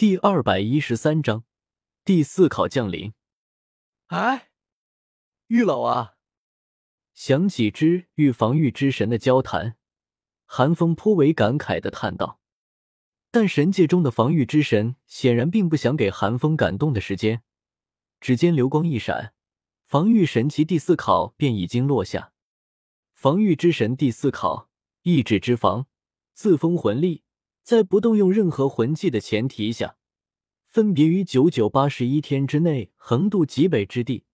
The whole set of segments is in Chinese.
第二百一十三章第四考降临。哎，玉老啊！想起之与防御之神的交谈，韩风颇为感慨的叹道：“但神界中的防御之神显然并不想给寒风感动的时间。”指尖流光一闪，防御神奇第四考便已经落下。防御之神第四考，意志之防，自封魂力，在不动用任何魂技的前提下，分别于九九八十一天之内横渡极北之地，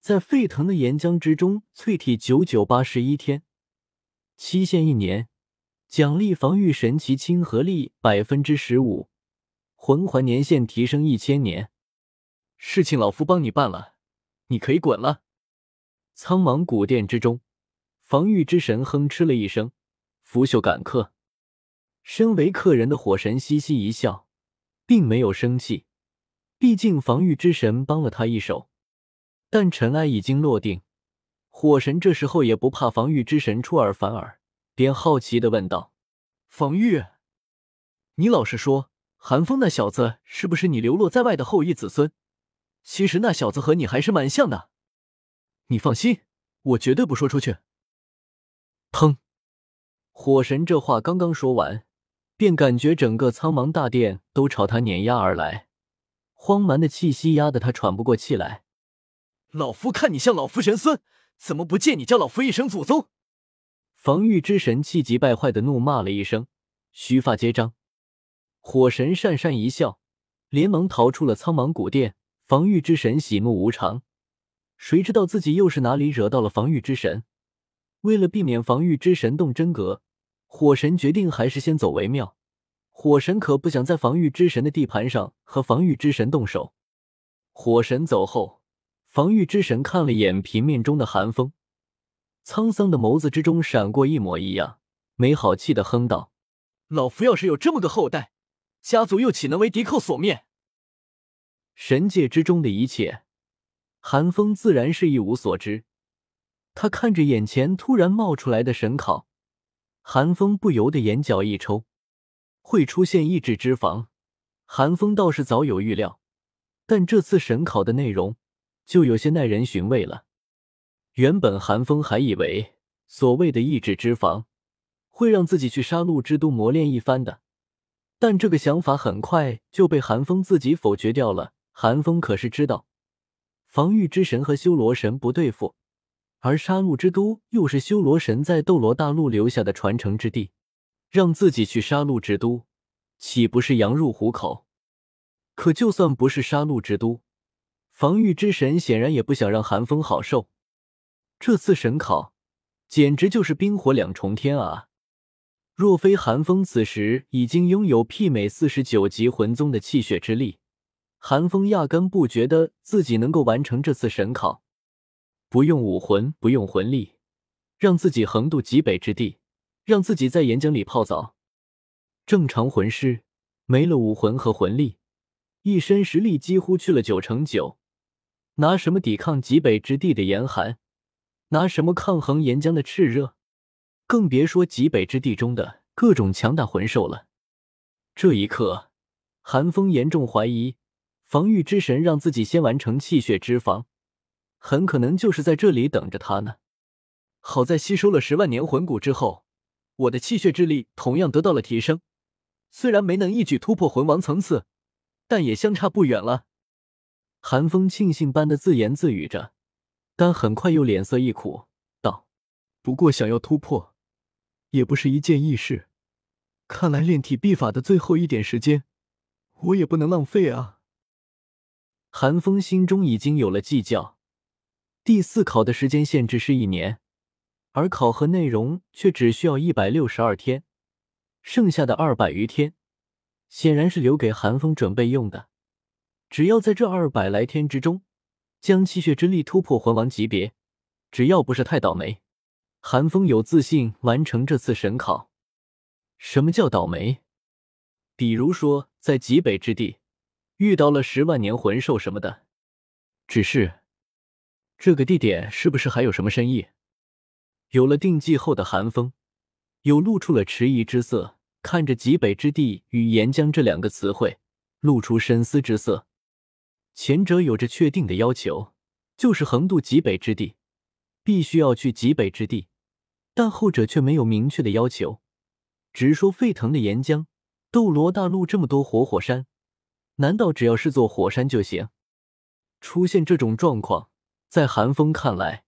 在沸腾的岩浆之中淬体九九八十一天，期限一年，奖励防御神奇亲和力百分之十五，魂环年限提升一千年。事情老夫帮你办了，你可以滚了。苍茫古殿之中，防御之神哼嗤了一声，拂袖赶客。身为客人的火神嘻嘻一笑，并没有生气，毕竟防御之神帮了他一手。但尘埃已经落定，火神这时候也不怕防御之神出尔反尔，便好奇的问道：“防御，你老实说，韩风那小子是不是你流落在外的后裔子孙？”其实那小子和你还是蛮像的，你放心，我绝对不说出去。砰！火神这话刚刚说完，便感觉整个苍茫大殿都朝他碾压而来，荒蛮的气息压得他喘不过气来。老夫看你像老夫玄孙，怎么不见你叫老夫一声祖宗？防御之神气急败坏的怒骂了一声，须发皆张。火神讪讪一笑，连忙逃出了苍茫古殿。防御之神喜怒无常，谁知道自己又是哪里惹到了防御之神？为了避免防御之神动真格，火神决定还是先走为妙。火神可不想在防御之神的地盘上和防御之神动手。火神走后，防御之神看了眼平面中的寒风，沧桑的眸子之中闪过一抹异样，没好气的哼道：“老夫要是有这么个后代，家族又岂能为敌寇所灭？”神界之中的一切，寒风自然是一无所知。他看着眼前突然冒出来的神考，韩风不由得眼角一抽。会出现意志之防，韩风倒是早有预料，但这次神考的内容就有些耐人寻味了。原本韩风还以为所谓的意志之防会让自己去杀戮之都磨练一番的，但这个想法很快就被韩风自己否决掉了。韩风可是知道，防御之神和修罗神不对付，而杀戮之都又是修罗神在斗罗大陆留下的传承之地，让自己去杀戮之都，岂不是羊入虎口？可就算不是杀戮之都，防御之神显然也不想让寒风好受。这次神考简直就是冰火两重天啊！若非寒风此时已经拥有媲美四十九级魂宗的气血之力。寒风压根不觉得自己能够完成这次神考，不用武魂，不用魂力，让自己横渡极北之地，让自己在岩浆里泡澡。正常魂师没了武魂和魂力，一身实力几乎去了九成九，拿什么抵抗极北之地的严寒？拿什么抗衡岩浆的炽热？更别说极北之地中的各种强大魂兽了。这一刻，寒风严重怀疑。防御之神让自己先完成气血之防，很可能就是在这里等着他呢。好在吸收了十万年魂骨之后，我的气血之力同样得到了提升，虽然没能一举突破魂王层次，但也相差不远了。寒风庆幸般的自言自语着，但很快又脸色一苦，道：“不过想要突破，也不是一件易事。看来炼体秘法的最后一点时间，我也不能浪费啊。”韩风心中已经有了计较，第四考的时间限制是一年，而考核内容却只需要一百六十二天，剩下的二百余天显然是留给韩风准备用的。只要在这二百来天之中将气血之力突破魂王级别，只要不是太倒霉，韩风有自信完成这次神考。什么叫倒霉？比如说在极北之地。遇到了十万年魂兽什么的，只是这个地点是不是还有什么深意？有了定计后的寒风，又露出了迟疑之色，看着极北之地与岩浆这两个词汇，露出深思之色。前者有着确定的要求，就是横渡极北之地，必须要去极北之地；但后者却没有明确的要求，只说沸腾的岩浆。斗罗大陆这么多活火山，难道只要是座火山就行？出现这种状况，在寒风看来，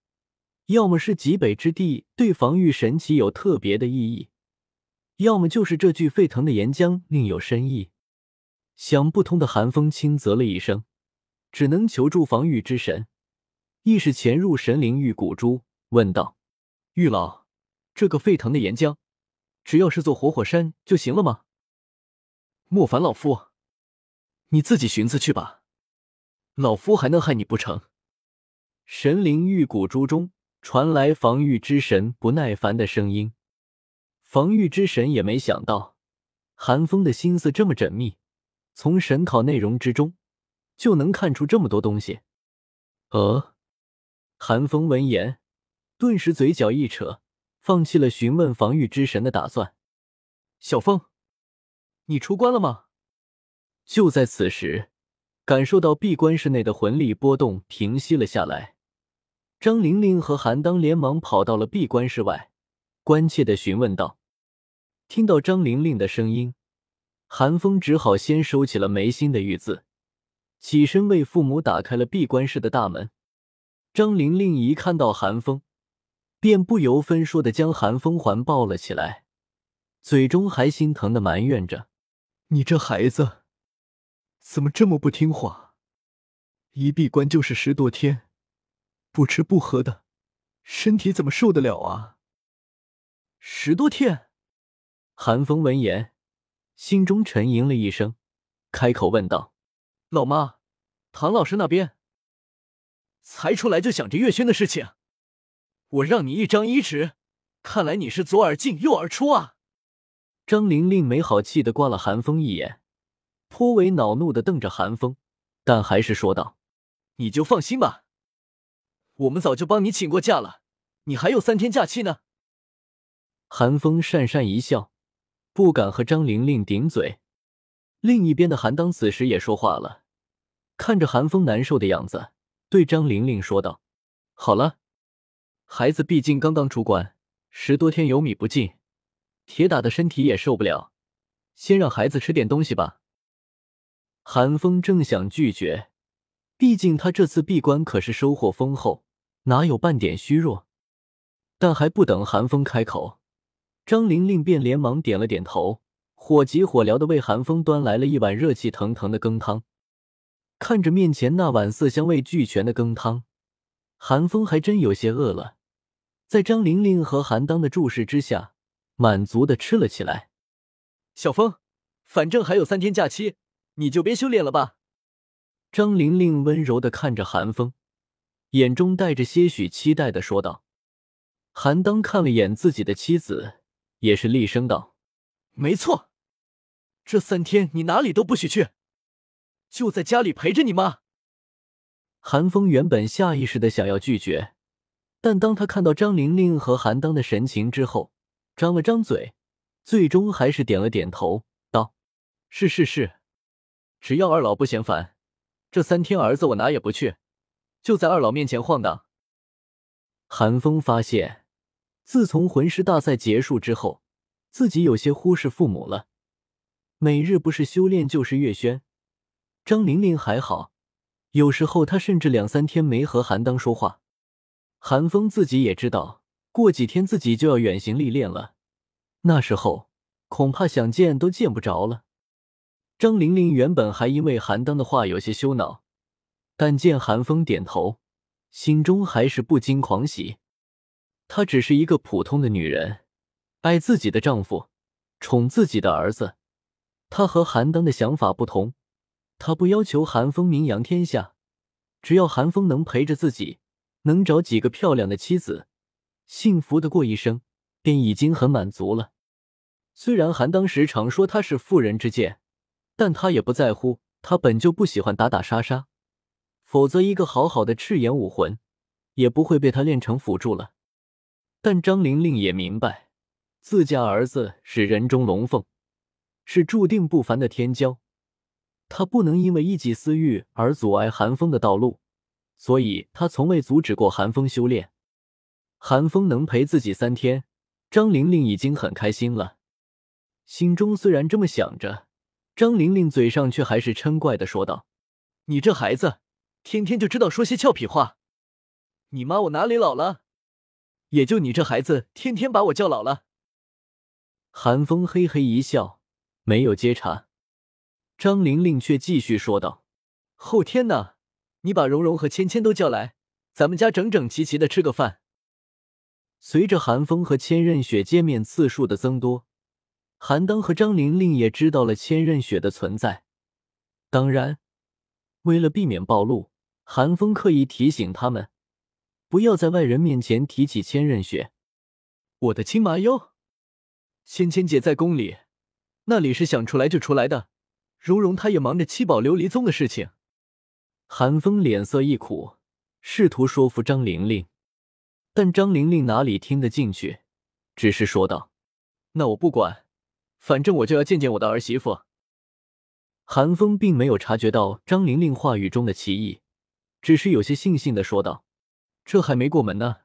要么是极北之地对防御神奇有特别的意义，要么就是这具沸腾的岩浆另有深意。想不通的寒风轻啧了一声，只能求助防御之神，意识潜入神灵玉骨珠，问道：“玉老，这个沸腾的岩浆，只要是座活火山就行了吗？”莫烦老夫，你自己寻思去吧。老夫还能害你不成？神灵玉骨珠中传来防御之神不耐烦的声音。防御之神也没想到韩风的心思这么缜密，从神考内容之中就能看出这么多东西。呃，韩风闻言，顿时嘴角一扯，放弃了询问防御之神的打算。小风。你出关了吗？就在此时，感受到闭关室内的魂力波动平息了下来。张玲玲和韩当连忙跑到了闭关室外，关切的询问道：“听到张玲玲的声音，韩风只好先收起了眉心的玉字，起身为父母打开了闭关室的大门。”张玲玲一看到韩风，便不由分说的将韩风环抱了起来，嘴中还心疼的埋怨着。你这孩子怎么这么不听话？一闭关就是十多天，不吃不喝的，身体怎么受得了啊？十多天，韩风闻言，心中沉吟了一声，开口问道：“老妈，唐老师那边？才出来就想着月轩的事情？我让你一张一弛，看来你是左耳进右耳出啊！”张玲玲没好气的刮了韩风一眼，颇为恼怒的瞪着韩风，但还是说道：“你就放心吧，我们早就帮你请过假了，你还有三天假期呢。”韩风讪讪一笑，不敢和张玲玲顶嘴。另一边的韩当此时也说话了，看着韩风难受的样子，对张玲玲说道：“好了，孩子毕竟刚刚出关，十多天有米不进。”铁打的身体也受不了，先让孩子吃点东西吧。韩风正想拒绝，毕竟他这次闭关可是收获丰厚，哪有半点虚弱？但还不等韩风开口，张玲玲便连忙点了点头，火急火燎的为韩风端来了一碗热气腾腾的羹汤。看着面前那碗色香味俱全的羹汤，韩风还真有些饿了。在张玲玲和韩当的注视之下。满足的吃了起来。小风，反正还有三天假期，你就别修炼了吧。张玲玲温柔的看着韩风，眼中带着些许期待的说道。韩当看了眼自己的妻子，也是厉声道：“没错，这三天你哪里都不许去，就在家里陪着你妈。”韩风原本下意识的想要拒绝，但当他看到张玲玲和韩当的神情之后，张了张嘴，最终还是点了点头，道：“是是是，只要二老不嫌烦，这三天儿子我哪也不去，就在二老面前晃荡。”韩风发现，自从魂师大赛结束之后，自己有些忽视父母了。每日不是修炼就是月轩。张玲玲还好，有时候她甚至两三天没和韩当说话。韩风自己也知道。过几天自己就要远行历练了，那时候恐怕想见都见不着了。张玲玲原本还因为韩当的话有些羞恼，但见韩风点头，心中还是不禁狂喜。她只是一个普通的女人，爱自己的丈夫，宠自己的儿子。她和韩当的想法不同，她不要求韩风名扬天下，只要韩风能陪着自己，能找几个漂亮的妻子。幸福的过一生，便已经很满足了。虽然韩当时常说他是妇人之见，但他也不在乎。他本就不喜欢打打杀杀，否则一个好好的赤炎武魂也不会被他练成辅助了。但张玲玲也明白，自家儿子是人中龙凤，是注定不凡的天骄。他不能因为一己私欲而阻碍韩风的道路，所以他从未阻止过韩风修炼。韩风能陪自己三天，张玲玲已经很开心了。心中虽然这么想着，张玲玲嘴上却还是嗔怪的说道：“你这孩子，天天就知道说些俏皮话。你妈我哪里老了？也就你这孩子，天天把我叫老了。”韩风嘿嘿一笑，没有接茬。张玲玲却继续说道：“后天呢，你把蓉蓉和芊芊都叫来，咱们家整整齐齐的吃个饭。”随着韩风和千仞雪见面次数的增多，韩当和张玲玲也知道了千仞雪的存在。当然，为了避免暴露，韩风刻意提醒他们，不要在外人面前提起千仞雪。我的亲妈哟，芊芊姐在宫里，那里是想出来就出来的。蓉蓉她也忙着七宝琉璃宗的事情。韩风脸色一苦，试图说服张玲玲。但张玲玲哪里听得进去，只是说道：“那我不管，反正我就要见见我的儿媳妇。”韩风并没有察觉到张玲玲话语中的歧义，只是有些悻悻的说道：“这还没过门呢。”